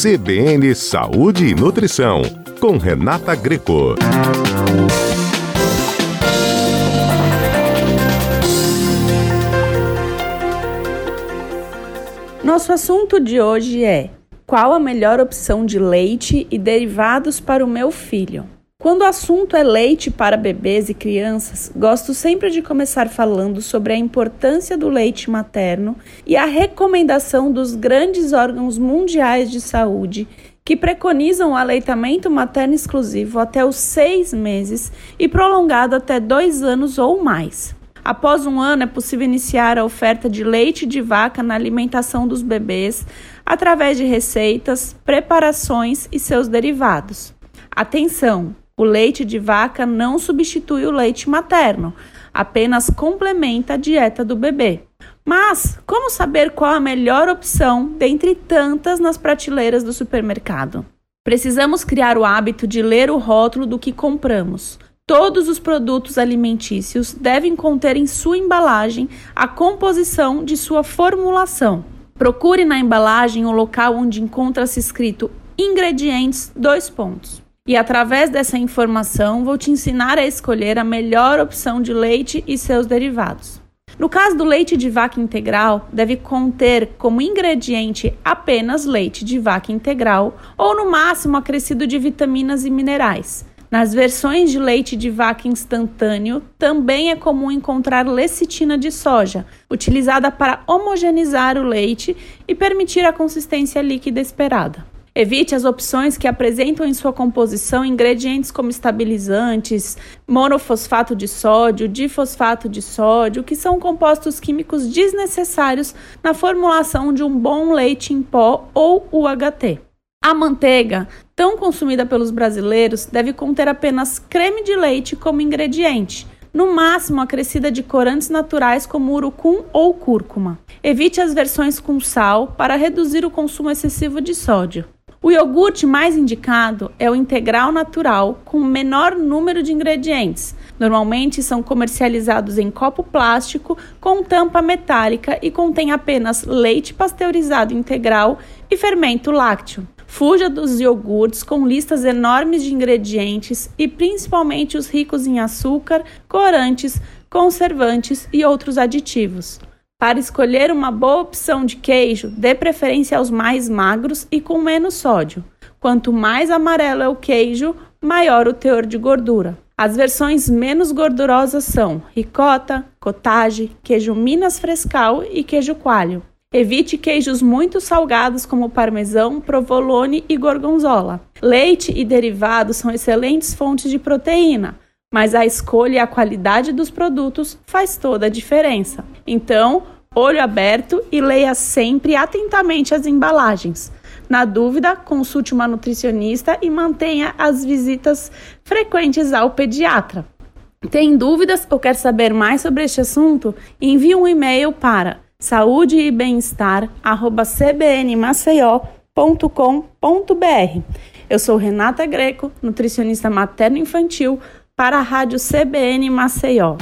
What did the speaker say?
CBN Saúde e Nutrição, com Renata Greco. Nosso assunto de hoje é: qual a melhor opção de leite e derivados para o meu filho? Quando o assunto é leite para bebês e crianças, gosto sempre de começar falando sobre a importância do leite materno e a recomendação dos grandes órgãos mundiais de saúde que preconizam o aleitamento materno exclusivo até os seis meses e prolongado até dois anos ou mais. Após um ano, é possível iniciar a oferta de leite de vaca na alimentação dos bebês através de receitas, preparações e seus derivados. Atenção! O leite de vaca não substitui o leite materno, apenas complementa a dieta do bebê. Mas como saber qual a melhor opção dentre tantas nas prateleiras do supermercado? Precisamos criar o hábito de ler o rótulo do que compramos. Todos os produtos alimentícios devem conter em sua embalagem a composição de sua formulação. Procure na embalagem o local onde encontra-se escrito ingredientes dois pontos e através dessa informação vou te ensinar a escolher a melhor opção de leite e seus derivados. No caso do leite de vaca integral, deve conter como ingrediente apenas leite de vaca integral ou no máximo acrescido de vitaminas e minerais. Nas versões de leite de vaca instantâneo, também é comum encontrar lecitina de soja, utilizada para homogeneizar o leite e permitir a consistência líquida esperada. Evite as opções que apresentam em sua composição ingredientes como estabilizantes, monofosfato de sódio, difosfato de sódio, que são compostos químicos desnecessários na formulação de um bom leite em pó ou UHT. A manteiga, tão consumida pelos brasileiros, deve conter apenas creme de leite como ingrediente, no máximo acrescida de corantes naturais como urucum ou cúrcuma. Evite as versões com sal para reduzir o consumo excessivo de sódio. O iogurte mais indicado é o integral natural, com menor número de ingredientes. Normalmente são comercializados em copo plástico com tampa metálica e contém apenas leite pasteurizado integral e fermento lácteo. Fuja dos iogurtes com listas enormes de ingredientes e principalmente os ricos em açúcar, corantes, conservantes e outros aditivos. Para escolher uma boa opção de queijo, dê preferência aos mais magros e com menos sódio. Quanto mais amarelo é o queijo, maior o teor de gordura. As versões menos gordurosas são ricota, cottage, queijo Minas Frescal e queijo coalho. Evite queijos muito salgados como parmesão, provolone e gorgonzola. Leite e derivados são excelentes fontes de proteína, mas a escolha e a qualidade dos produtos faz toda a diferença. Então, olho aberto e leia sempre atentamente as embalagens. Na dúvida, consulte uma nutricionista e mantenha as visitas frequentes ao pediatra. Tem dúvidas ou quer saber mais sobre este assunto? Envie um e-mail para saúde e bem-estar@cbnmaceió.com.br. Eu sou Renata Greco, nutricionista materno-infantil para a Rádio CBN Maceió.